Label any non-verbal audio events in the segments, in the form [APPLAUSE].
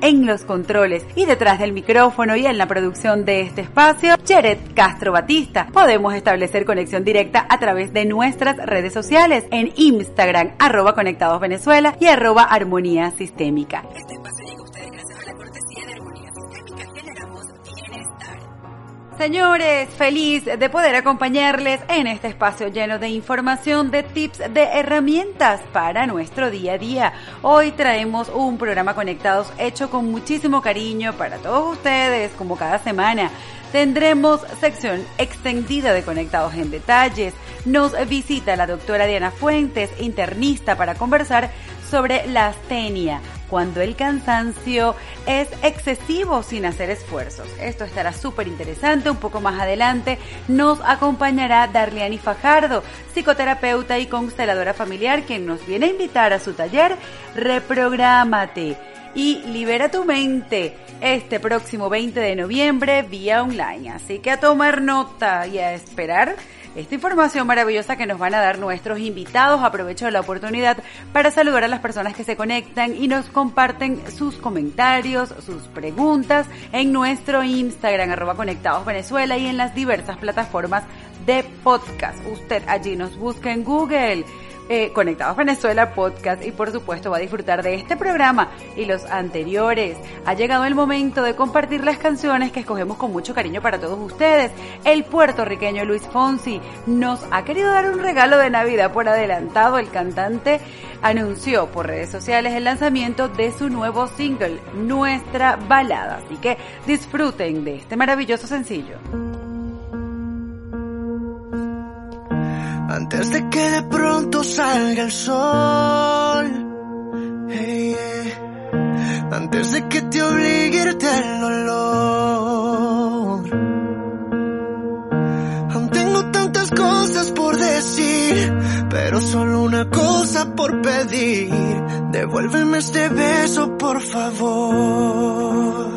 en los controles y detrás del micrófono y en la producción de este espacio, Jared Castro Batista. Podemos establecer conexión directa a través de nuestras redes sociales en Instagram, arroba Conectados Venezuela y arroba Armonía Sistémica. Este Señores, feliz de poder acompañarles en este espacio lleno de información, de tips, de herramientas para nuestro día a día. Hoy traemos un programa Conectados hecho con muchísimo cariño para todos ustedes, como cada semana. Tendremos sección extendida de Conectados en Detalles. Nos visita la doctora Diana Fuentes, internista, para conversar sobre la astenia, cuando el cansancio es excesivo sin hacer esfuerzos. Esto estará súper interesante. Un poco más adelante nos acompañará Darliani Fajardo, psicoterapeuta y consteladora familiar, quien nos viene a invitar a su taller Reprográmate y libera tu mente este próximo 20 de noviembre vía online. Así que a tomar nota y a esperar esta información maravillosa que nos van a dar nuestros invitados. Aprovecho la oportunidad para saludar a las personas que se conectan y nos comparten sus comentarios, sus preguntas en nuestro Instagram, arroba conectados Venezuela y en las diversas plataformas de podcast. Usted allí nos busca en Google eh, Conectados Venezuela Podcast y por supuesto va a disfrutar de este programa y los anteriores. Ha llegado el momento de compartir las canciones que escogemos con mucho cariño para todos ustedes. El puertorriqueño Luis Fonsi nos ha querido dar un regalo de Navidad por adelantado. El cantante anunció por redes sociales el lanzamiento de su nuevo single, Nuestra Balada. Así que disfruten de este maravilloso sencillo. Antes de que de pronto salga el sol. Antes de que te obligue el dolor. Aún tengo tantas cosas por decir, pero solo una cosa por pedir. Devuélveme este beso, por favor.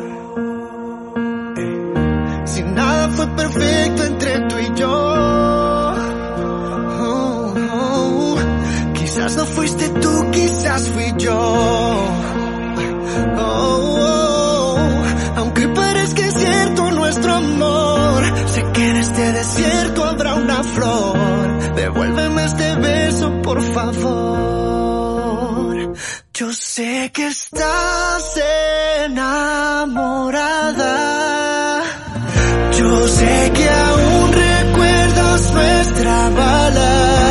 Si nada fue perfecto entre tú y yo Devuélveme este beso, por favor. Yo sé que estás enamorada. Yo sé que aún recuerdas nuestra balada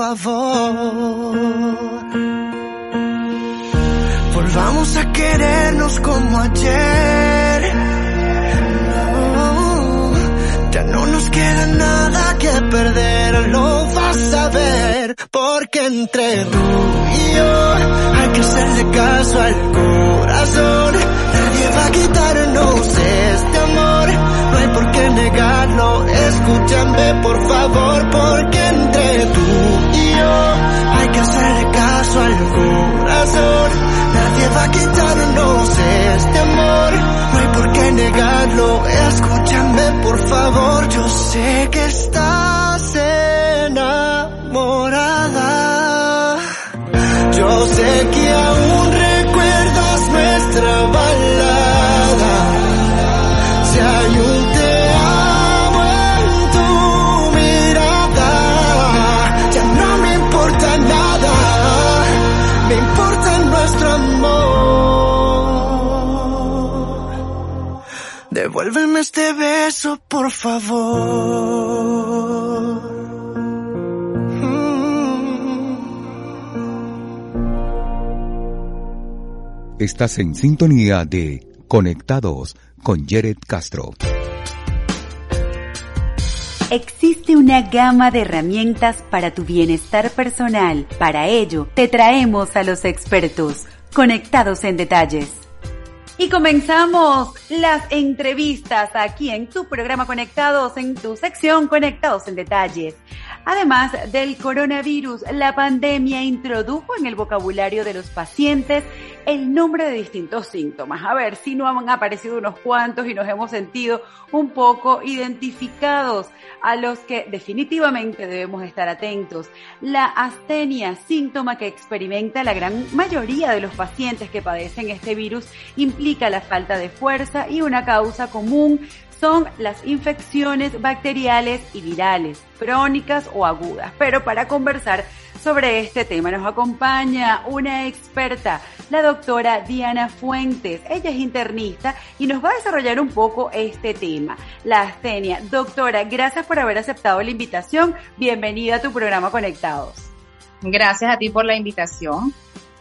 favor. Volvamos a querernos como ayer. ya no nos queda nada que perder, lo vas a ver porque entre tú y yo hay que hacerle caso al corazón. Nadie va a quitarnos este amor, no hay por qué negarlo. Escúchame por favor, porque al corazón. Nadie va a quitarnos este amor, no hay por qué negarlo. Escúchame por favor, yo sé que estás enamorado yo sé que Devuélveme este beso, por favor. Estás en sintonía de Conectados con Jared Castro. Existe una gama de herramientas para tu bienestar personal. Para ello, te traemos a los expertos, conectados en detalles. Y comenzamos las entrevistas aquí en tu programa Conectados, en tu sección Conectados en Detalles. Además del coronavirus, la pandemia introdujo en el vocabulario de los pacientes el nombre de distintos síntomas. A ver si no han aparecido unos cuantos y nos hemos sentido un poco identificados a los que definitivamente debemos estar atentos. La astenia, síntoma que experimenta la gran mayoría de los pacientes que padecen este virus, implica la falta de fuerza y una causa común son las infecciones bacteriales y virales, crónicas o agudas. Pero para conversar sobre este tema nos acompaña una experta, la doctora Diana Fuentes. Ella es internista y nos va a desarrollar un poco este tema, la astenia. Doctora, gracias por haber aceptado la invitación. Bienvenida a tu programa Conectados. Gracias a ti por la invitación.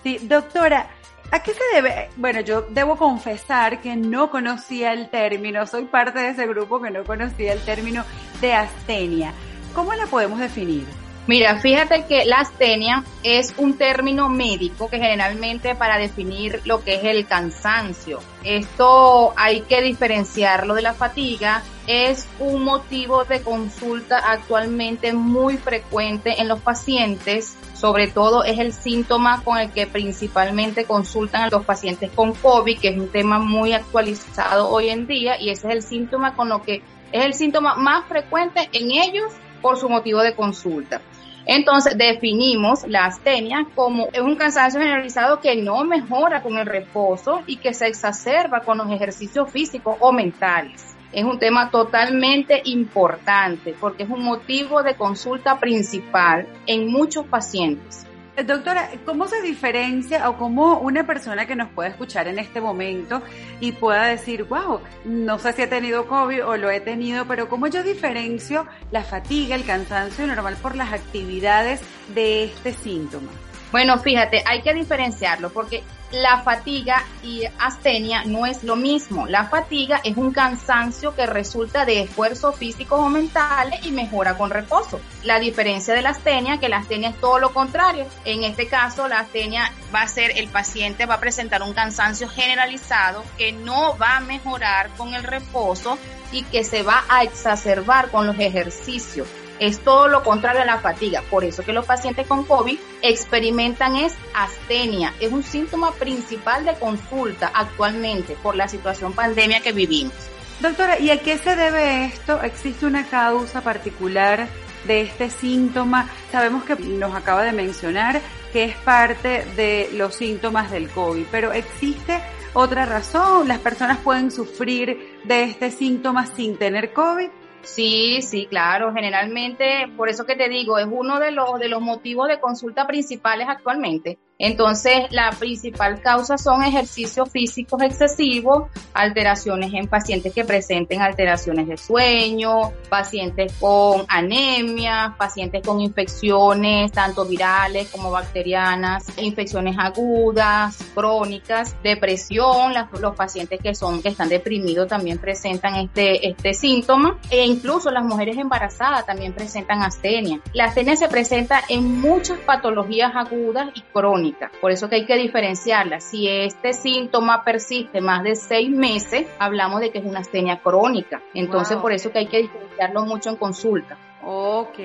Sí, doctora, ¿A qué se debe? Bueno, yo debo confesar que no conocía el término, soy parte de ese grupo que no conocía el término de astenia. ¿Cómo la podemos definir? Mira, fíjate que la astenia es un término médico que generalmente para definir lo que es el cansancio. Esto hay que diferenciarlo de la fatiga. Es un motivo de consulta actualmente muy frecuente en los pacientes sobre todo es el síntoma con el que principalmente consultan a los pacientes con COVID, que es un tema muy actualizado hoy en día y ese es el síntoma con lo que es el síntoma más frecuente en ellos por su motivo de consulta. Entonces definimos la astenia como un cansancio generalizado que no mejora con el reposo y que se exacerba con los ejercicios físicos o mentales es un tema totalmente importante porque es un motivo de consulta principal en muchos pacientes. Eh, doctora, ¿cómo se diferencia o cómo una persona que nos pueda escuchar en este momento y pueda decir, wow, no sé si he tenido COVID o lo he tenido, pero cómo yo diferencio la fatiga, el cansancio normal por las actividades de este síntoma? Bueno, fíjate, hay que diferenciarlo porque la fatiga y astenia no es lo mismo. La fatiga es un cansancio que resulta de esfuerzos físicos o mentales y mejora con reposo. La diferencia de la astenia, que la astenia es todo lo contrario. En este caso, la astenia va a ser, el paciente va a presentar un cansancio generalizado que no va a mejorar con el reposo y que se va a exacerbar con los ejercicios es todo lo contrario a la fatiga. Por eso que los pacientes con COVID experimentan es astenia. Es un síntoma principal de consulta actualmente por la situación pandemia que vivimos. Doctora, ¿y a qué se debe esto? ¿Existe una causa particular de este síntoma? Sabemos que nos acaba de mencionar que es parte de los síntomas del COVID, pero ¿existe otra razón? ¿Las personas pueden sufrir de este síntoma sin tener COVID? Sí, sí, claro. Generalmente, por eso que te digo, es uno de los, de los motivos de consulta principales actualmente. Entonces, la principal causa son ejercicios físicos excesivos, alteraciones en pacientes que presenten alteraciones de sueño, pacientes con anemia, pacientes con infecciones tanto virales como bacterianas, infecciones agudas, crónicas, depresión, los pacientes que son que están deprimidos también presentan este este síntoma e incluso las mujeres embarazadas también presentan astenia. La astenia se presenta en muchas patologías agudas y crónicas por eso que hay que diferenciarla. Si este síntoma persiste más de seis meses, hablamos de que es una astenia crónica. Entonces, por eso que hay que diferenciarlo mucho en consulta. Ok.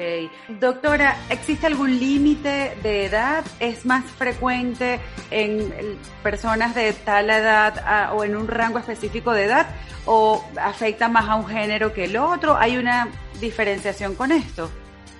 Doctora, ¿existe algún límite de edad? ¿Es más frecuente en personas de tal edad ah, o en un rango específico de edad? ¿O afecta más a un género que el otro? ¿Hay una diferenciación con esto?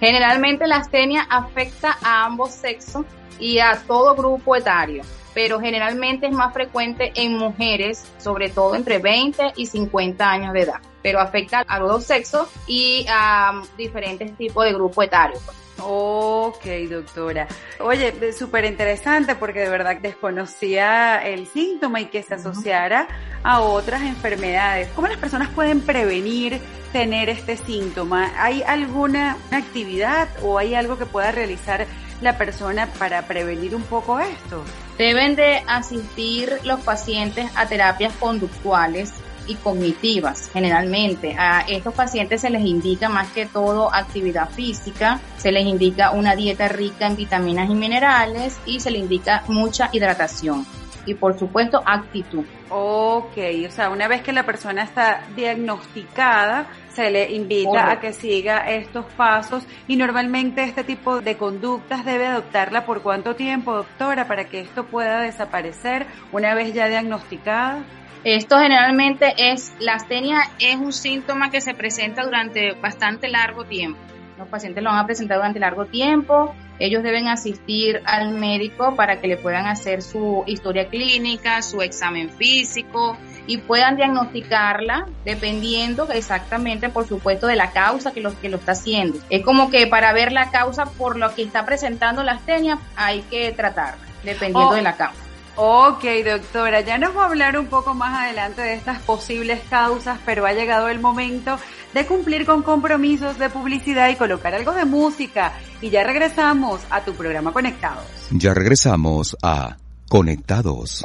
Generalmente la astenia afecta a ambos sexos y a todo grupo etario, pero generalmente es más frecuente en mujeres, sobre todo entre 20 y 50 años de edad, pero afecta a los dos sexos y a diferentes tipos de grupo etario. Ok, doctora. Oye, súper interesante porque de verdad desconocía el síntoma y que se asociara a otras enfermedades. ¿Cómo las personas pueden prevenir tener este síntoma? ¿Hay alguna actividad o hay algo que pueda realizar la persona para prevenir un poco esto? Deben de asistir los pacientes a terapias conductuales y cognitivas. Generalmente a estos pacientes se les indica más que todo actividad física, se les indica una dieta rica en vitaminas y minerales y se les indica mucha hidratación y por supuesto actitud. Ok, o sea, una vez que la persona está diagnosticada, se le invita a que siga estos pasos y normalmente este tipo de conductas debe adoptarla por cuánto tiempo, doctora, para que esto pueda desaparecer una vez ya diagnosticada. Esto generalmente es, la astenia es un síntoma que se presenta durante bastante largo tiempo. Los pacientes lo van a presentar durante largo tiempo. Ellos deben asistir al médico para que le puedan hacer su historia clínica, su examen físico y puedan diagnosticarla dependiendo exactamente, por supuesto, de la causa que lo, que lo está haciendo. Es como que para ver la causa por lo que está presentando la astenia hay que tratarla, dependiendo oh. de la causa. Ok, doctora, ya nos va a hablar un poco más adelante de estas posibles causas, pero ha llegado el momento de cumplir con compromisos de publicidad y colocar algo de música. Y ya regresamos a tu programa Conectados. Ya regresamos a Conectados.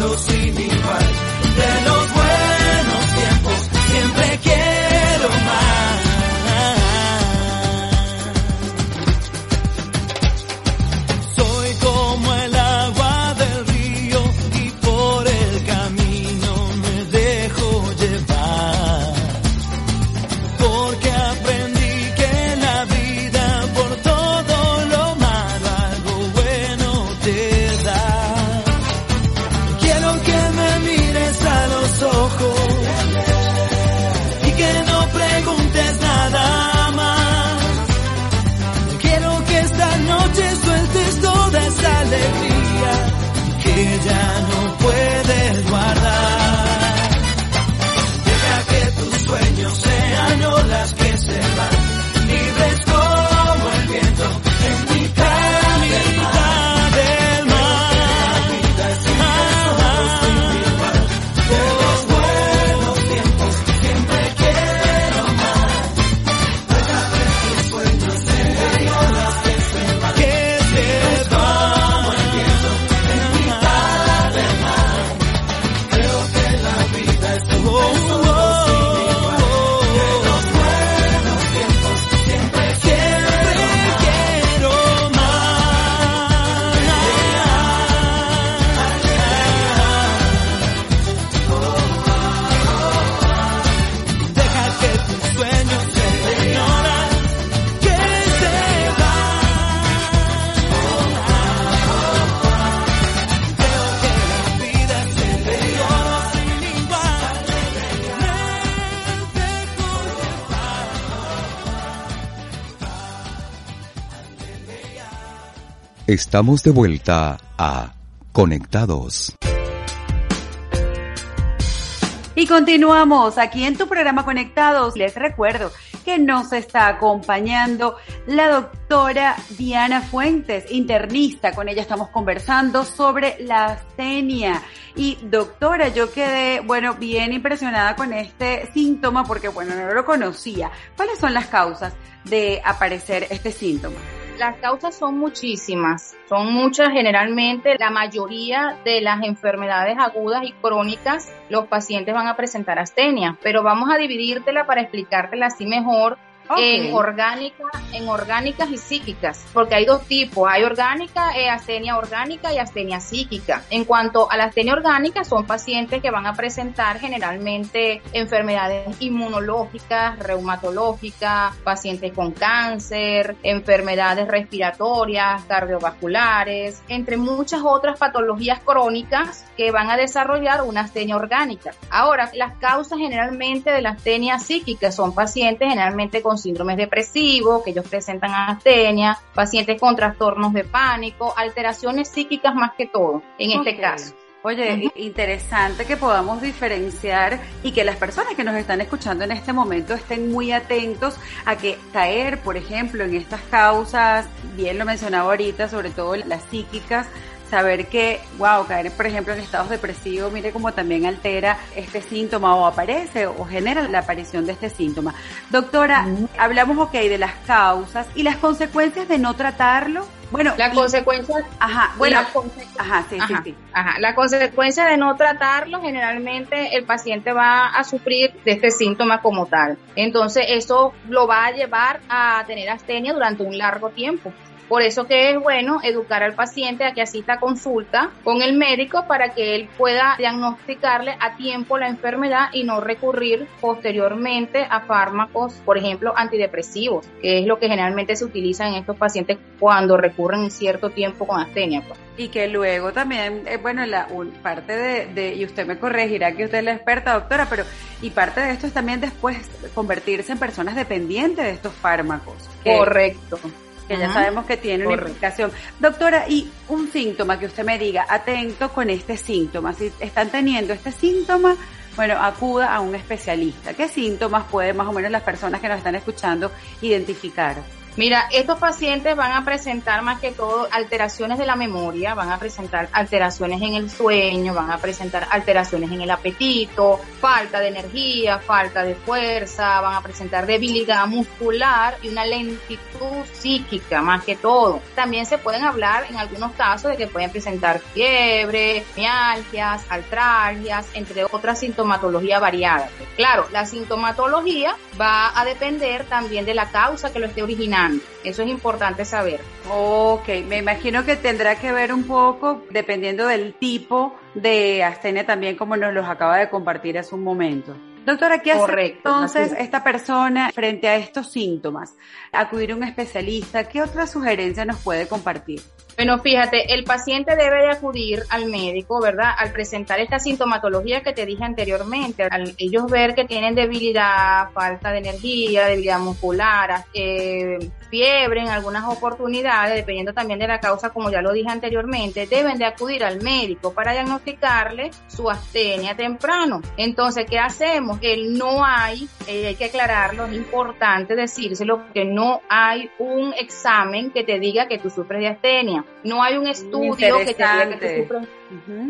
Quiero que me Estamos de vuelta a Conectados. Y continuamos aquí en tu programa Conectados. Les recuerdo que nos está acompañando la doctora Diana Fuentes, internista. Con ella estamos conversando sobre la astenia. Y doctora, yo quedé, bueno, bien impresionada con este síntoma porque, bueno, no lo conocía. ¿Cuáles son las causas de aparecer este síntoma? Las causas son muchísimas, son muchas generalmente, la mayoría de las enfermedades agudas y crónicas, los pacientes van a presentar astenia, pero vamos a dividírtela para explicártela así mejor en orgánica, en orgánicas y psíquicas, porque hay dos tipos, hay orgánica, eh, astenia orgánica y astenia psíquica. En cuanto a la astenia orgánica, son pacientes que van a presentar generalmente enfermedades inmunológicas, reumatológicas, pacientes con cáncer, enfermedades respiratorias, cardiovasculares, entre muchas otras patologías crónicas que van a desarrollar una astenia orgánica. Ahora, las causas generalmente de la astenia psíquica son pacientes generalmente con síndromes depresivos, que ellos presentan astenia, pacientes con trastornos de pánico, alteraciones psíquicas más que todo, en este caso. Oye, interesante que podamos diferenciar y que las personas que nos están escuchando en este momento estén muy atentos a que caer, por ejemplo, en estas causas, bien lo mencionaba ahorita, sobre todo las psíquicas, saber que, wow, caer, por ejemplo, en estados depresivos, mire cómo también altera este síntoma o aparece o genera la aparición de este síntoma. Doctora, hablamos, ok, de las causas y las consecuencias de no tratarlo. Bueno, la consecuencia, ajá, bueno, ajá, sí, sí, sí. Ajá, la consecuencia de no tratarlo, generalmente el paciente va a sufrir de este síntoma como tal. Entonces, eso lo va a llevar a tener astenia durante un largo tiempo. Por eso que es bueno educar al paciente a que asista consulta con el médico para que él pueda diagnosticarle a tiempo la enfermedad y no recurrir posteriormente a fármacos, por ejemplo, antidepresivos, que es lo que generalmente se utiliza en estos pacientes cuando recurren cierto tiempo con astenia. Pues. Y que luego también, eh, bueno, la parte de, de, y usted me corregirá que usted es la experta, doctora, pero y parte de esto es también después convertirse en personas dependientes de estos fármacos. Correcto que ya sabemos que tiene una implicación. Doctora, y un síntoma que usted me diga, atento con este síntoma, si están teniendo este síntoma, bueno, acuda a un especialista. ¿Qué síntomas pueden más o menos las personas que nos están escuchando identificar? Mira, estos pacientes van a presentar más que todo alteraciones de la memoria, van a presentar alteraciones en el sueño, van a presentar alteraciones en el apetito, falta de energía, falta de fuerza, van a presentar debilidad muscular y una lentitud psíquica más que todo. También se pueden hablar en algunos casos de que pueden presentar fiebre, mialgias, altralgias, entre otras sintomatologías variadas. Claro, la sintomatología va a depender también de la causa que lo esté originando eso es importante saber. Ok, me imagino que tendrá que ver un poco dependiendo del tipo de astenia también como nos los acaba de compartir hace un momento. Doctora, ¿qué hace entonces esta persona frente a estos síntomas? Acudir a un especialista, ¿qué otra sugerencia nos puede compartir? Bueno, fíjate, el paciente debe de acudir al médico, ¿verdad? Al presentar esta sintomatología que te dije anteriormente, al ellos ver que tienen debilidad, falta de energía, debilidad muscular, eh, fiebre en algunas oportunidades, dependiendo también de la causa, como ya lo dije anteriormente, deben de acudir al médico para diagnosticarle su astenia temprano. Entonces, ¿qué hacemos? Que no hay, eh, hay que aclararlo, es importante decírselo, que no hay un examen que te diga que tú sufres de astenia. No hay un estudio que te diga que tú sufres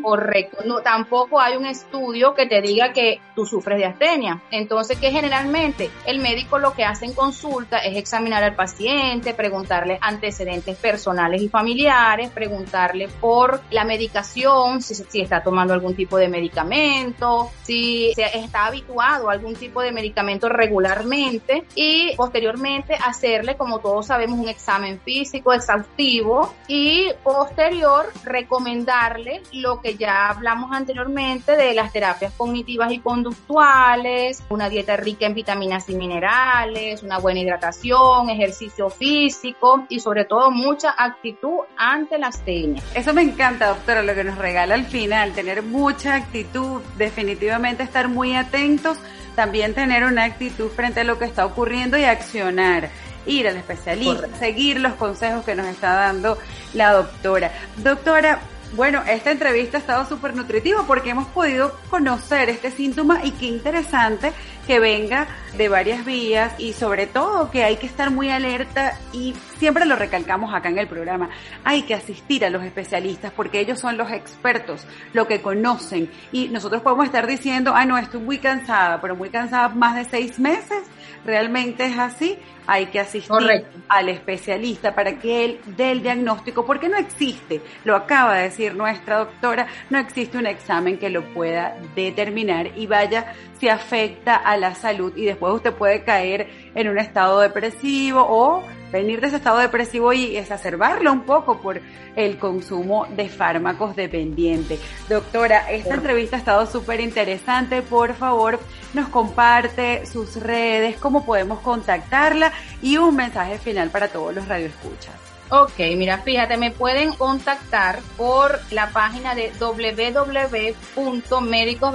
Correcto. No, tampoco hay un estudio que te diga que tú sufres de astenia. Entonces, que generalmente el médico lo que hace en consulta es examinar al paciente, preguntarle antecedentes personales y familiares, preguntarle por la medicación, si, si está tomando algún tipo de medicamento, si está habituado a algún tipo de medicamento regularmente y posteriormente hacerle, como todos sabemos, un examen físico exhaustivo y posterior recomendarle lo que ya hablamos anteriormente de las terapias cognitivas y conductuales, una dieta rica en vitaminas y minerales, una buena hidratación, ejercicio físico y sobre todo mucha actitud ante la astenia. Eso me encanta, doctora, lo que nos regala al final, tener mucha actitud, definitivamente estar muy atentos, también tener una actitud frente a lo que está ocurriendo y accionar. ir al especialista, seguir los consejos que nos está dando la doctora. Doctora, bueno, esta entrevista ha estado súper nutritiva porque hemos podido conocer este síntoma y qué interesante que venga de varias vías y sobre todo que hay que estar muy alerta y siempre lo recalcamos acá en el programa, hay que asistir a los especialistas porque ellos son los expertos, lo que conocen. Y nosotros podemos estar diciendo, ah, no, estoy muy cansada, pero muy cansada más de seis meses, realmente es así, hay que asistir al especialista para que él dé el diagnóstico, porque no existe, lo acaba de decir nuestra doctora, no existe un examen que lo pueda determinar y vaya si afecta a la salud y después usted puede caer en un estado depresivo o venir de ese estado depresivo y exacerbarlo un poco por el consumo de fármacos dependientes. Doctora, esta entrevista ha estado súper interesante. Por favor, nos comparte sus redes, cómo podemos contactarla y un mensaje final para todos los radioescuchas. Ok, mira, fíjate, me pueden contactar por la página de www.médicos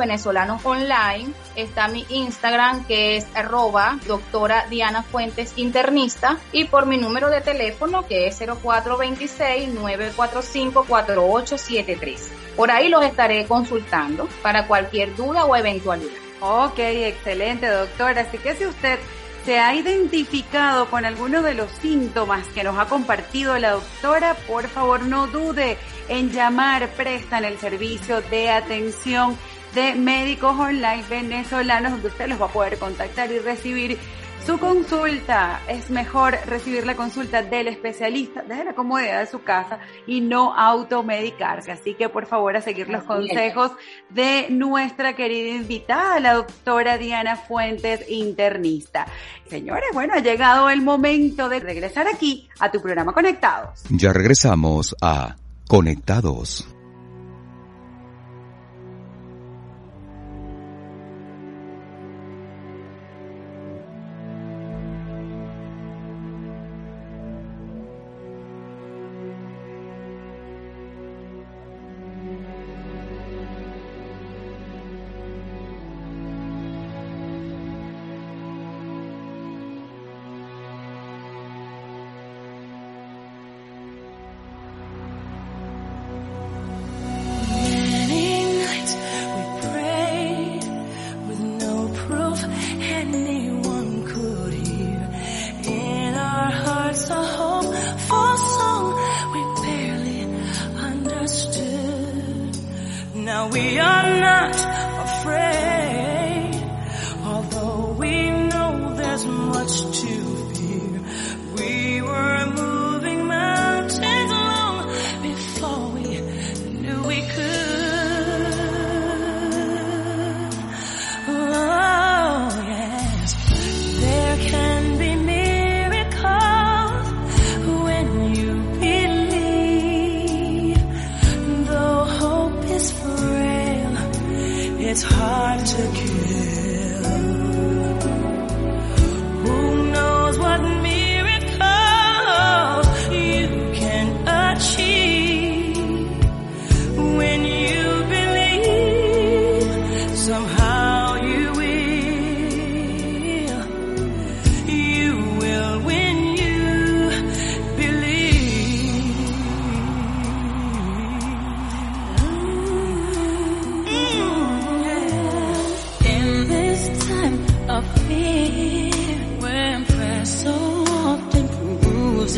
online. Está mi Instagram que es arroba doctora Diana Fuentes internista y por mi número de teléfono que es 0426-945-4873. Por ahí los estaré consultando para cualquier duda o eventualidad. Ok, excelente doctora. Así que si usted se ha identificado con alguno de los síntomas que nos ha compartido la doctora, por favor no dude en llamar, prestan el servicio de atención de médicos online venezolanos donde usted los va a poder contactar y recibir su consulta. Es mejor recibir la consulta del especialista desde la comodidad de su casa y no automedicarse. Así que por favor a seguir los consejos de nuestra querida invitada, la doctora Diana Fuentes, internista. Señores, bueno, ha llegado el momento de regresar aquí a tu programa Conectados. Ya regresamos a Conectados.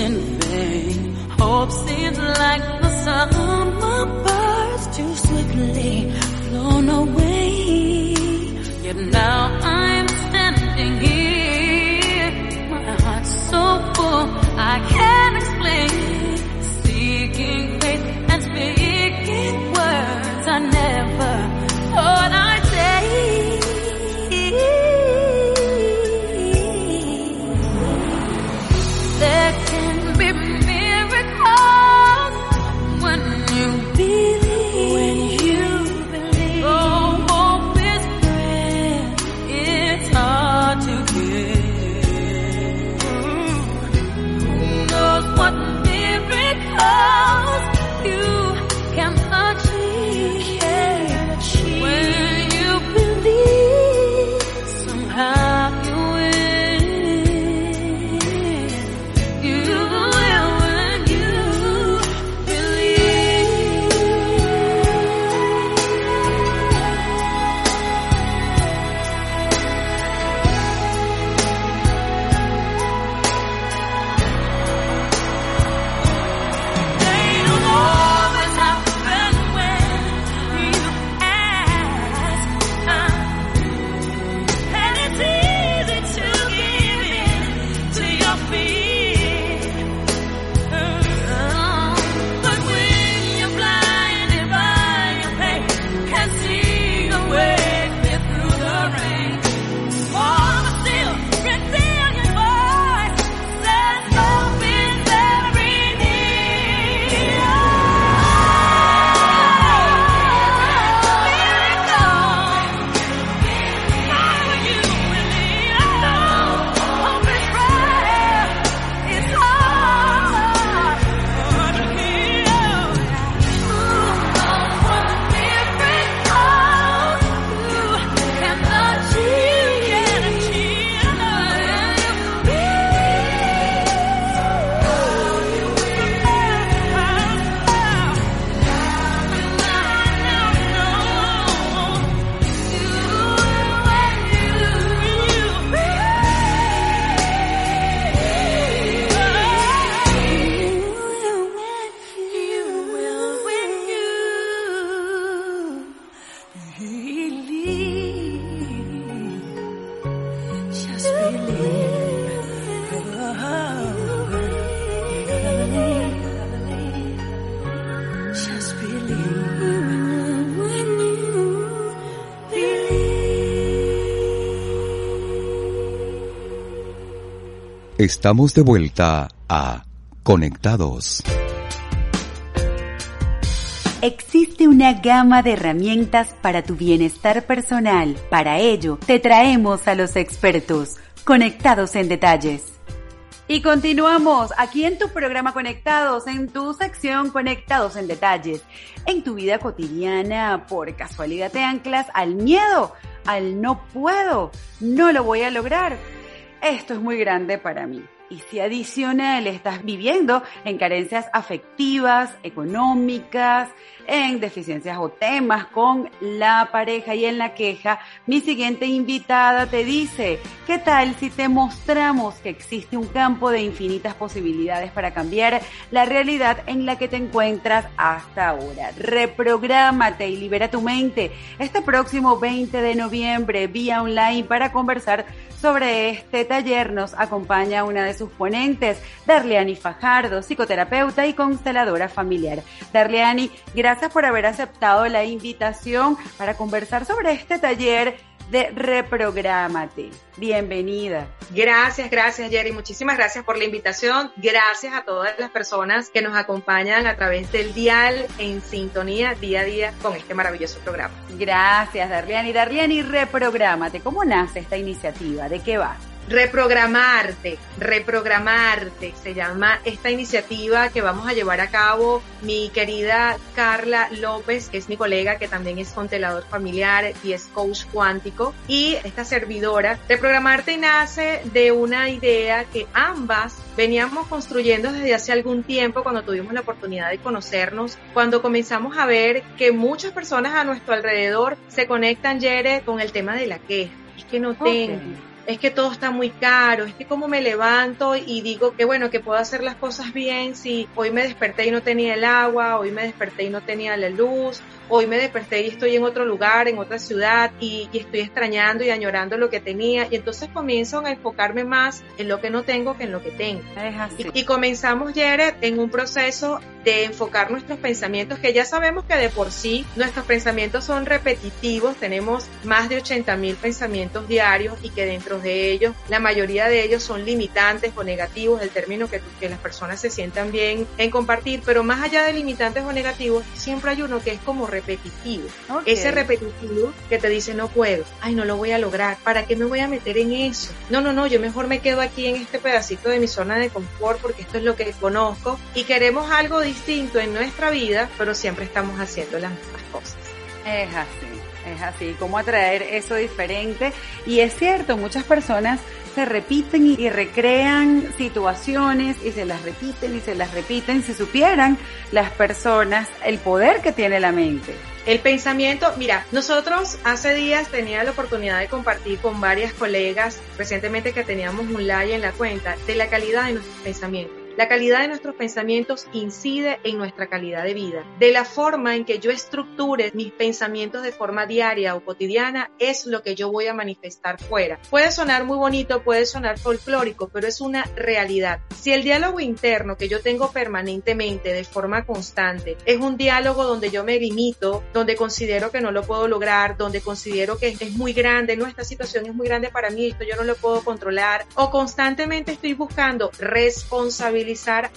in vain. Hope seems like the summer birds too swiftly flown away. Yet now I'm standing here, my heart's so full I can't. Estamos de vuelta a Conectados. Existe una gama de herramientas para tu bienestar personal. Para ello, te traemos a los expertos, conectados en detalles. Y continuamos aquí en tu programa Conectados, en tu sección Conectados en Detalles. En tu vida cotidiana, por casualidad te anclas al miedo, al no puedo, no lo voy a lograr. Esto es muy grande para mí. Y si adicional estás viviendo en carencias afectivas, económicas, en deficiencias o temas con la pareja y en la queja, mi siguiente invitada te dice, ¿qué tal si te mostramos que existe un campo de infinitas posibilidades para cambiar la realidad en la que te encuentras hasta ahora? Reprográmate y libera tu mente este próximo 20 de noviembre vía online para conversar sobre este taller nos acompaña una de sus ponentes, Darleani Fajardo, psicoterapeuta y consteladora familiar. Darleani, gracias por haber aceptado la invitación para conversar sobre este taller de Reprográmate. Bienvenida. Gracias, gracias Jerry. Muchísimas gracias por la invitación. Gracias a todas las personas que nos acompañan a través del dial en sintonía día a día con este maravilloso programa. Gracias, Darliani. Darliani, Reprográmate. ¿Cómo nace esta iniciativa? ¿De qué va? Reprogramarte, reprogramarte, se llama esta iniciativa que vamos a llevar a cabo mi querida Carla López, que es mi colega, que también es contelador familiar y es coach cuántico, y esta servidora. Reprogramarte nace de una idea que ambas veníamos construyendo desde hace algún tiempo cuando tuvimos la oportunidad de conocernos, cuando comenzamos a ver que muchas personas a nuestro alrededor se conectan, Yere, con el tema de la queja. Es que no tengo es que todo está muy caro, es que como me levanto y digo que bueno, que puedo hacer las cosas bien si hoy me desperté y no tenía el agua, hoy me desperté y no tenía la luz, hoy me desperté y estoy en otro lugar, en otra ciudad y, estoy extrañando y añorando lo que tenía y entonces comienzo a enfocarme más en lo que no tengo que en lo que tengo. Y, y, comenzamos, Jared, en un proceso de enfocar nuestros pensamientos que ya sabemos que de por sí nuestros pensamientos son repetitivos, tenemos más de 80 mil pensamientos diarios y que dentro de ellos la mayoría de ellos son limitantes o negativos, el término que, que las personas se sientan bien en compartir, pero más allá de limitantes o negativos, siempre hay uno que es como repetitivo. Ese repetitivo que te dice no puedo, ay no lo voy a lograr, ¿para qué me voy a meter en eso? No, no, no, yo mejor me quedo aquí en este pedacito de mi zona de confort porque esto es lo que conozco y queremos algo distinto en nuestra vida, pero siempre estamos haciendo las mismas cosas. Es así, es así, cómo atraer eso diferente. Y es cierto, muchas personas se repiten y recrean situaciones y se las repiten y se las repiten si supieran las personas el poder que tiene la mente. El pensamiento, mira, nosotros hace días tenía la oportunidad de compartir con varias colegas recientemente que teníamos un live en la cuenta de la calidad de nuestros pensamientos. La calidad de nuestros pensamientos incide en nuestra calidad de vida. De la forma en que yo estructure mis pensamientos de forma diaria o cotidiana es lo que yo voy a manifestar fuera. Puede sonar muy bonito, puede sonar folclórico, pero es una realidad. Si el diálogo interno que yo tengo permanentemente, de forma constante, es un diálogo donde yo me limito, donde considero que no lo puedo lograr, donde considero que es muy grande, no, esta situación es muy grande para mí, esto yo no lo puedo controlar, o constantemente estoy buscando responsabilidad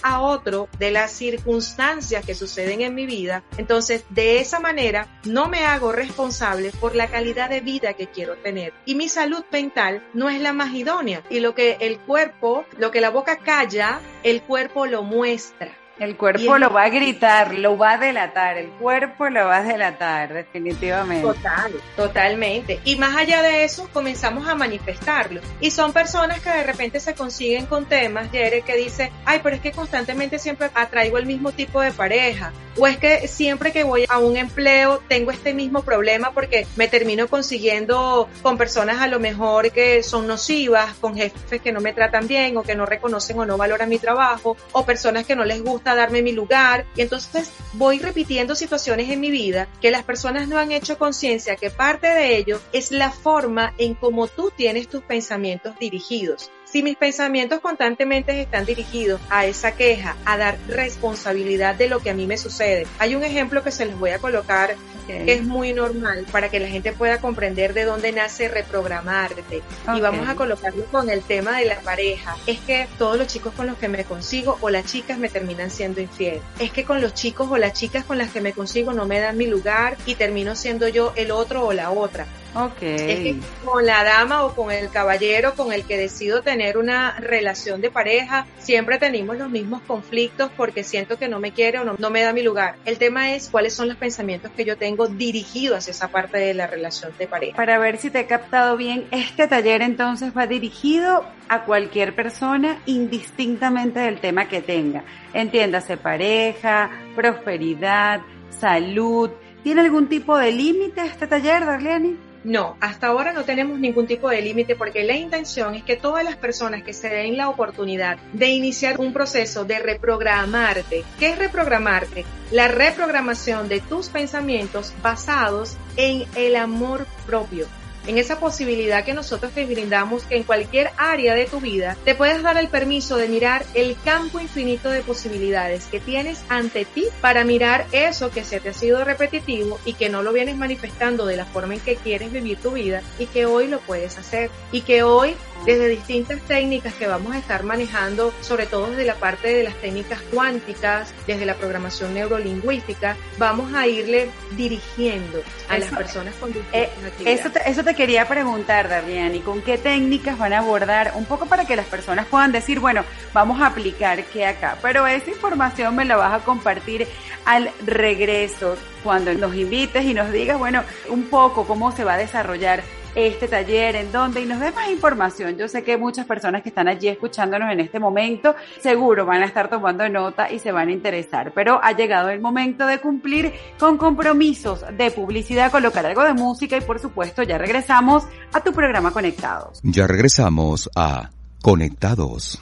a otro de las circunstancias que suceden en mi vida, entonces de esa manera no me hago responsable por la calidad de vida que quiero tener. Y mi salud mental no es la más idónea. Y lo que el cuerpo, lo que la boca calla, el cuerpo lo muestra. El cuerpo lo va a gritar, lo va a delatar, el cuerpo lo va a delatar, definitivamente. Total, totalmente. Y más allá de eso, comenzamos a manifestarlo. Y son personas que de repente se consiguen con temas, Jere, que dice, ay, pero es que constantemente siempre atraigo el mismo tipo de pareja. O es que siempre que voy a un empleo tengo este mismo problema porque me termino consiguiendo con personas a lo mejor que son nocivas, con jefes que no me tratan bien o que no reconocen o no valoran mi trabajo, o personas que no les gusta darme mi lugar. Y entonces voy repitiendo situaciones en mi vida que las personas no han hecho conciencia que parte de ello es la forma en cómo tú tienes tus pensamientos dirigidos. Si mis pensamientos constantemente están dirigidos a esa queja, a dar responsabilidad de lo que a mí me sucede, hay un ejemplo que se les voy a colocar que es muy normal para que la gente pueda comprender de dónde nace reprogramarte. Y vamos a colocarlo con el tema de la pareja. Es que todos los chicos con los que me consigo o las chicas me terminan siendo infiel. Es que con los chicos o las chicas con las que me consigo no me dan mi lugar y termino siendo yo el otro o la otra. Ok. Es que con la dama o con el caballero con el que decido tener una relación de pareja, siempre tenemos los mismos conflictos porque siento que no me quiere o no, no me da mi lugar. El tema es cuáles son los pensamientos que yo tengo dirigidos hacia esa parte de la relación de pareja. Para ver si te he captado bien, este taller entonces va dirigido a cualquier persona indistintamente del tema que tenga. Entiéndase pareja, prosperidad, salud. ¿Tiene algún tipo de límite este taller, Darlene? No, hasta ahora no tenemos ningún tipo de límite porque la intención es que todas las personas que se den la oportunidad de iniciar un proceso de reprogramarte, ¿qué es reprogramarte? La reprogramación de tus pensamientos basados en el amor propio en esa posibilidad que nosotros te brindamos que en cualquier área de tu vida te puedas dar el permiso de mirar el campo infinito de posibilidades que tienes ante ti para mirar eso que se te ha sido repetitivo y que no lo vienes manifestando de la forma en que quieres vivir tu vida y que hoy lo puedes hacer y que hoy desde distintas técnicas que vamos a estar manejando, sobre todo desde la parte de las técnicas cuánticas, desde la programación neurolingüística, vamos a irle dirigiendo a las personas con eh, eso, te, eso te quería preguntar, Darlian, ¿y con qué técnicas van a abordar? Un poco para que las personas puedan decir, bueno, vamos a aplicar qué acá, pero esa información me la vas a compartir al regreso, cuando nos invites y nos digas, bueno, un poco cómo se va a desarrollar este taller, en dónde y nos dé más información. Yo sé que muchas personas que están allí escuchándonos en este momento seguro van a estar tomando nota y se van a interesar, pero ha llegado el momento de cumplir con compromisos de publicidad, colocar algo de música y por supuesto ya regresamos a tu programa Conectados. Ya regresamos a Conectados.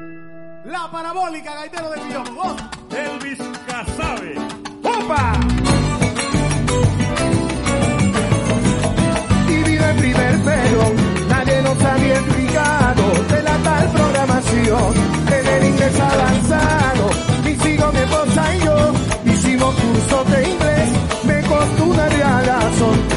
La parabólica gaitero de Millón. Elvis Casabe. ¡Opa! Y vive en primer pelo, nadie nos había explicado de la tal programación, tener inglés avanzado. Mi sigo, mi esposa y yo hicimos curso de inglés, me costó una real razón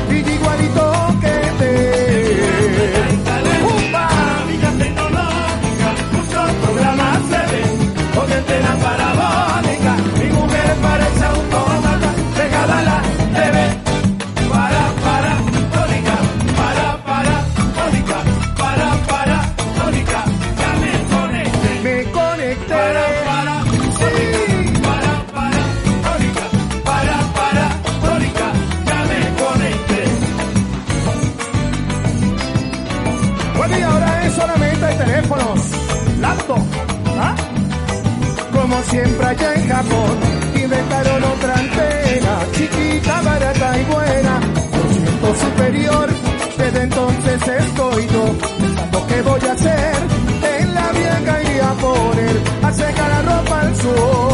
siempre allá en Japón, inventaron otra antena, chiquita, barata y buena, 200 superior, desde entonces estoy yo, pensando qué voy a hacer, en la vieja iría a poner, a secar la ropa al sol.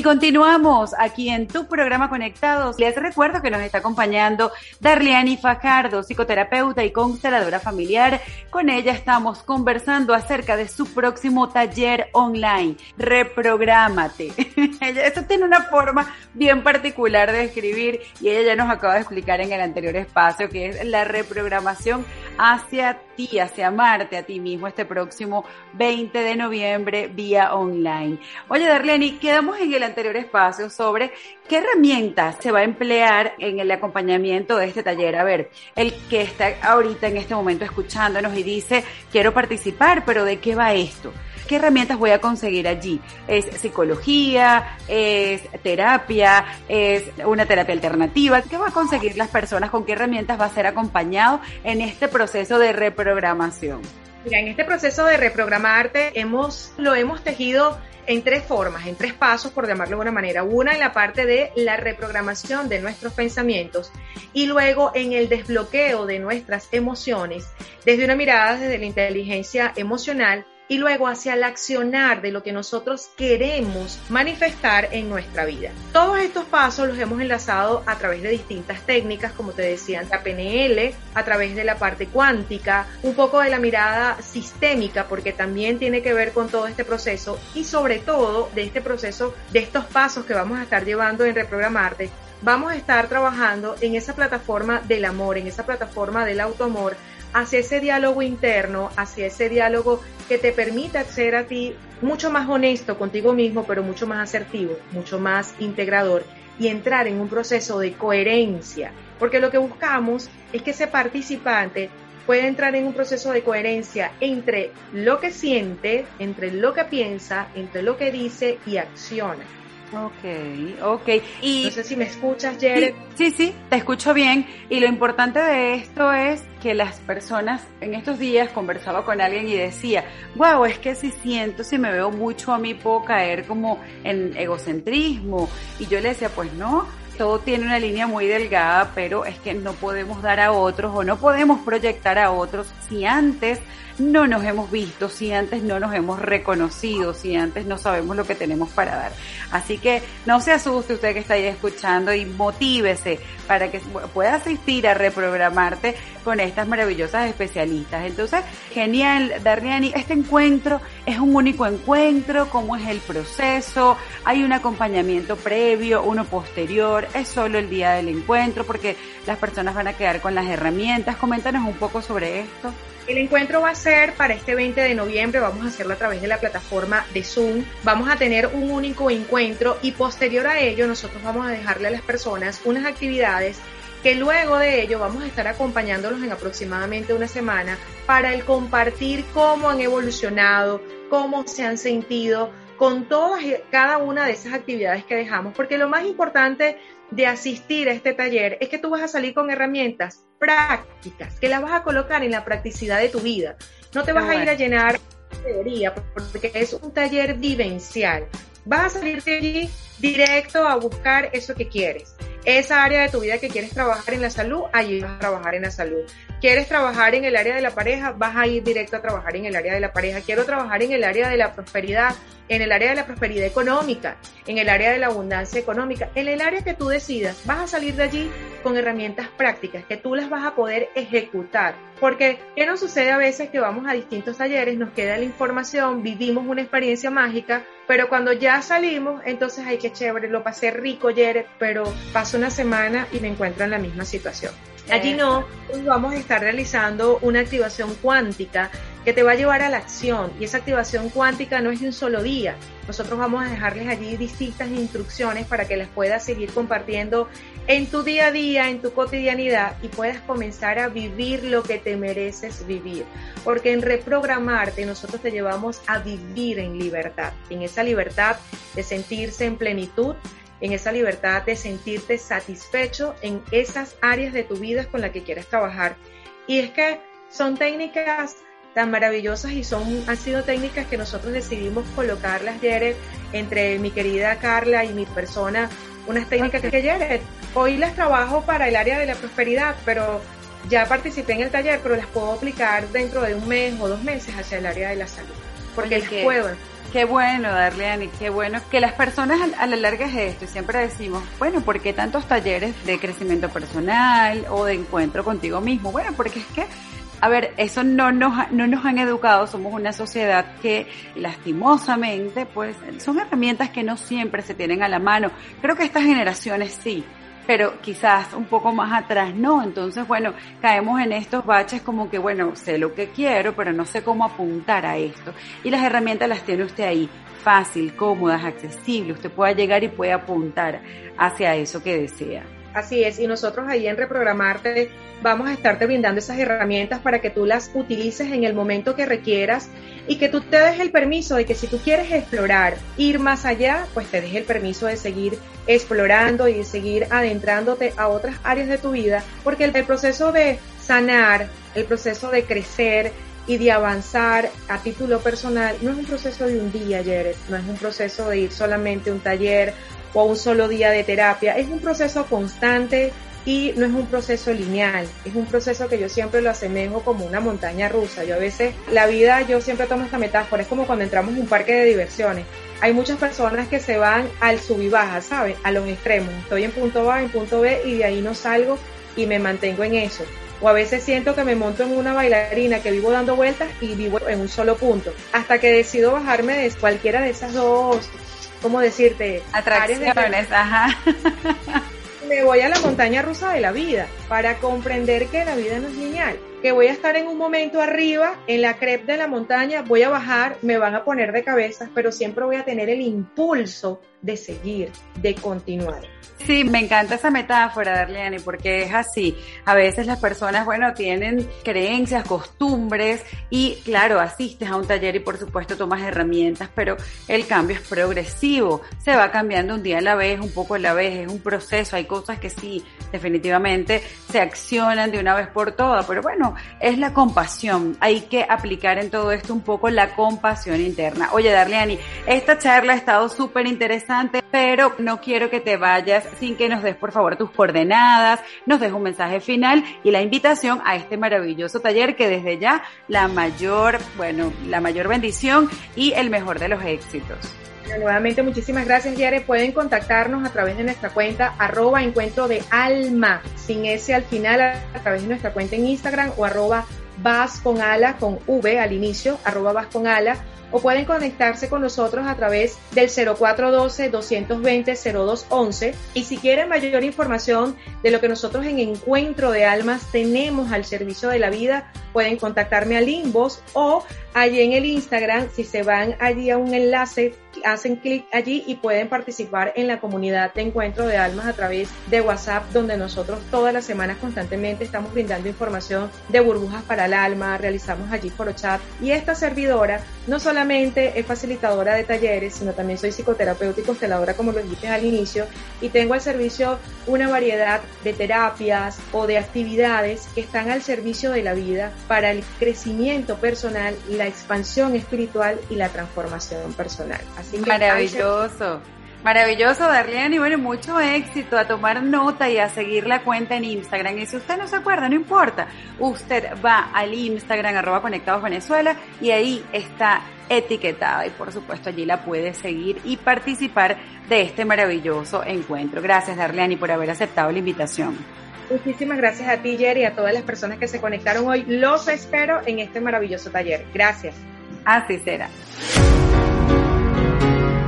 Y continuamos aquí en tu programa Conectados. Les recuerdo que nos está acompañando Darliani Fajardo, psicoterapeuta y consteladora familiar. Con ella estamos conversando acerca de su próximo taller online, Reprográmate. [LAUGHS] Esto tiene una forma bien particular de escribir y ella ya nos acaba de explicar en el anterior espacio que es la reprogramación hacia ti, hacia amarte a ti mismo este próximo 20 de noviembre vía online. Oye, Darlene, quedamos en el anterior espacio sobre qué herramientas se va a emplear en el acompañamiento de este taller. A ver, el que está ahorita en este momento escuchándonos y dice, quiero participar, pero ¿de qué va esto? ¿Qué herramientas voy a conseguir allí? ¿Es psicología? ¿Es terapia? ¿Es una terapia alternativa? ¿Qué va a conseguir las personas? ¿Con qué herramientas va a ser acompañado en este proceso de reprogramación? Mira, en este proceso de reprogramarte hemos, lo hemos tejido en tres formas, en tres pasos, por llamarlo de una manera. Una en la parte de la reprogramación de nuestros pensamientos y luego en el desbloqueo de nuestras emociones desde una mirada desde la inteligencia emocional y luego hacia el accionar de lo que nosotros queremos manifestar en nuestra vida. Todos estos pasos los hemos enlazado a través de distintas técnicas, como te decía, la PNL, a través de la parte cuántica, un poco de la mirada sistémica, porque también tiene que ver con todo este proceso y sobre todo de este proceso, de estos pasos que vamos a estar llevando en Reprogramarte, vamos a estar trabajando en esa plataforma del amor, en esa plataforma del autoamor, hacia ese diálogo interno, hacia ese diálogo que te permita ser a ti mucho más honesto contigo mismo, pero mucho más asertivo, mucho más integrador y entrar en un proceso de coherencia. Porque lo que buscamos es que ese participante pueda entrar en un proceso de coherencia entre lo que siente, entre lo que piensa, entre lo que dice y acciona. Ok, ok. Y no sé si me escuchas, Jared. Sí, sí, te escucho bien. Y lo importante de esto es que las personas, en estos días conversaba con alguien y decía, wow, es que si siento, si me veo mucho a mí, puedo caer como en egocentrismo. Y yo le decía, pues no, todo tiene una línea muy delgada, pero es que no podemos dar a otros o no podemos proyectar a otros si antes no nos hemos visto, si antes no nos hemos reconocido, si antes no sabemos lo que tenemos para dar. Así que no se asuste usted que está ahí escuchando y motívese para que pueda asistir a reprogramarte con estas maravillosas especialistas. Entonces, genial, Darniani, este encuentro es un único encuentro, cómo es el proceso, hay un acompañamiento previo, uno posterior, es solo el día del encuentro porque las personas van a quedar con las herramientas. Coméntanos un poco sobre esto. El encuentro va a ser para este 20 de noviembre, vamos a hacerlo a través de la plataforma de Zoom. Vamos a tener un único encuentro y posterior a ello nosotros vamos a dejarle a las personas unas actividades que luego de ello vamos a estar acompañándolos en aproximadamente una semana para el compartir cómo han evolucionado, cómo se han sentido con todas cada una de esas actividades que dejamos, porque lo más importante de asistir a este taller es que tú vas a salir con herramientas prácticas, que las vas a colocar en la practicidad de tu vida. No te vas a ir a llenar teoría, porque es un taller vivencial. Vas a salir de allí directo a buscar eso que quieres. Esa área de tu vida que quieres trabajar en la salud, allí vas a trabajar en la salud. ¿Quieres trabajar en el área de la pareja? Vas a ir directo a trabajar en el área de la pareja. Quiero trabajar en el área de la prosperidad, en el área de la prosperidad económica, en el área de la abundancia económica, en el área que tú decidas. Vas a salir de allí con herramientas prácticas que tú las vas a poder ejecutar. Porque, ¿qué nos sucede a veces que vamos a distintos talleres, nos queda la información, vivimos una experiencia mágica, pero cuando ya salimos, entonces hay que chévere, lo pasé rico, ayer, pero paso una semana y me encuentro en la misma situación. Allí no, vamos a estar realizando una activación cuántica que te va a llevar a la acción y esa activación cuántica no es de un solo día. Nosotros vamos a dejarles allí distintas instrucciones para que las puedas seguir compartiendo en tu día a día, en tu cotidianidad y puedas comenzar a vivir lo que te mereces vivir. Porque en reprogramarte nosotros te llevamos a vivir en libertad, en esa libertad de sentirse en plenitud, en esa libertad de sentirte satisfecho en esas áreas de tu vida con las que quieres trabajar. Y es que son técnicas tan maravillosas y son han sido técnicas que nosotros decidimos colocarlas, Jared, entre mi querida Carla y mi persona, unas técnicas que Jared, hoy las trabajo para el área de la prosperidad, pero ya participé en el taller, pero las puedo aplicar dentro de un mes o dos meses hacia el área de la salud. Porque Oye, las qué- puedo. Qué bueno, Darleani, qué bueno que las personas a, la larga es esto y siempre decimos, bueno, ¿por qué tantos talleres de crecimiento personal o de encuentro contigo mismo? Bueno, porque es que, a ver, eso no nos, no nos han educado, somos una sociedad que lastimosamente, pues, son herramientas que no siempre se tienen a la mano. Creo que estas generaciones sí, pero quizás un poco más atrás no. Entonces, bueno, caemos en estos baches como que, bueno, sé lo que quiero, pero no sé cómo apuntar a esto. Y las herramientas las tiene usted ahí, fácil, cómodas, accesibles. Usted puede llegar y puede apuntar hacia eso que desea. Así es, y nosotros ahí en Reprogramarte vamos a estarte brindando esas herramientas para que tú las utilices en el momento que requieras y que tú te des el permiso de que si tú quieres explorar, ir más allá, pues te des el permiso de seguir explorando y de seguir adentrándote a otras áreas de tu vida, porque el, proceso de sanar, el proceso de crecer y de avanzar a título personal no es un proceso de un día, Jared, no es un proceso de ir solamente a un taller o a un solo día de terapia, es un proceso constante y no es un proceso lineal, es un proceso que yo siempre lo asemejo como una montaña rusa. Yo a veces, la vida, yo siempre tomo esta metáfora, es como cuando entramos en un parque de diversiones. Hay muchas personas que se van al sub y baja, ¿saben? A los extremos. Estoy en punto A, en punto B y de ahí no salgo y me mantengo en eso. O a veces siento que me monto en una bailarina que vivo dando vueltas y vivo en un solo punto. Hasta que decido bajarme de cualquiera de esas dos, ¿cómo decirte? áreas de Atracciones, ajá. me voy a la montaña rusa de la vida para comprender que la vida no es lineal, que voy a estar en un momento arriba, en la crepe de la montaña, voy a bajar, me van a poner de cabeza, pero siempre voy a tener el impulso de seguir, de continuar. Sí, me encanta esa metáfora, Darlene, porque es así. A veces las personas, bueno, tienen creencias, costumbres y claro, asistes a un taller y por supuesto tomas herramientas, pero el cambio es progresivo. Se va cambiando un día a la vez, un poco a la vez, es un proceso. Hay cosas que sí, definitivamente se accionan de una vez por todas, pero bueno, es la compasión. Hay que aplicar en todo esto un poco la compasión interna. Oye, Darliani, esta charla ha estado súper interesante, pero no quiero que te vayas sin que nos des por favor tus coordenadas, nos des un mensaje final y la invitación a este maravilloso taller que desde ya la mayor, bueno, la mayor bendición y el mejor de los éxitos. Nuevamente, muchísimas gracias, Yare. Pueden contactarnos a través de nuestra cuenta arroba encuentro de alma, sin S al final, a, través de nuestra cuenta en Instagram o arroba vas con V al inicio, arroba vas o pueden conectarse con nosotros a través del 0412-220-0211. Y si quieren mayor información de lo que nosotros en Encuentro de Almas tenemos al servicio de la vida, pueden contactarme al inbox o allí en el Instagram, si se van allí a un enlace, hacen clic allí y pueden participar en la comunidad de Encuentro de Almas a través de WhatsApp, donde nosotros todas las semanas constantemente estamos brindando información de burbujas para el alma, realizamos allí foro chat y esta servidora no solamente es facilitadora de talleres, sino también soy psicoterapeuta y consteladora, como lo dijiste al inicio, y tengo al servicio una variedad de terapias o de actividades que están al servicio de la vida para el crecimiento personal, la expansión espiritual y la transformación personal. Así que Maravilloso. Maravilloso, Darlene, y bueno, mucho éxito a tomar nota y a seguir la cuenta en Instagram. Y si usted no se acuerda, no importa. Usted va al Instagram, arroba conectados Venezuela, y ahí está etiquetada. Y por supuesto, allí la puede seguir y participar de este maravilloso encuentro. Gracias, Darlene, por haber aceptado la invitación. Muchísimas gracias a ti, Jerry, y a todas las personas que se conectaron hoy. Los espero en este maravilloso taller. Gracias. Así será.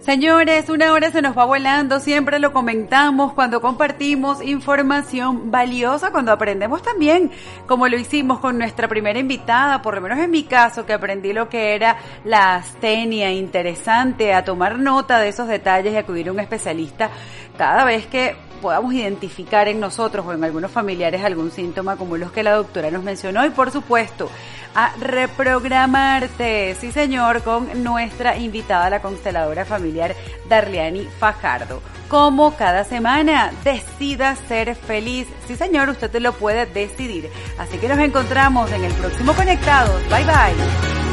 Señores, una hora se nos va volando, siempre lo comentamos cuando compartimos información valiosa, cuando aprendemos también, como lo hicimos con nuestra primera invitada, por lo menos en mi caso, que aprendí lo que era la astenia, interesante, a tomar nota de esos detalles y acudir a un especialista cada vez que podamos identificar en nosotros o en algunos familiares algún síntoma como los que la doctora nos mencionó y por supuesto a reprogramarte, sí señor, con nuestra invitada, la consteladora familiar Darliani Fajardo. Como cada semana, decida ser feliz. Sí señor, usted te lo puede decidir. Así que nos encontramos en el próximo Conectados. Bye bye.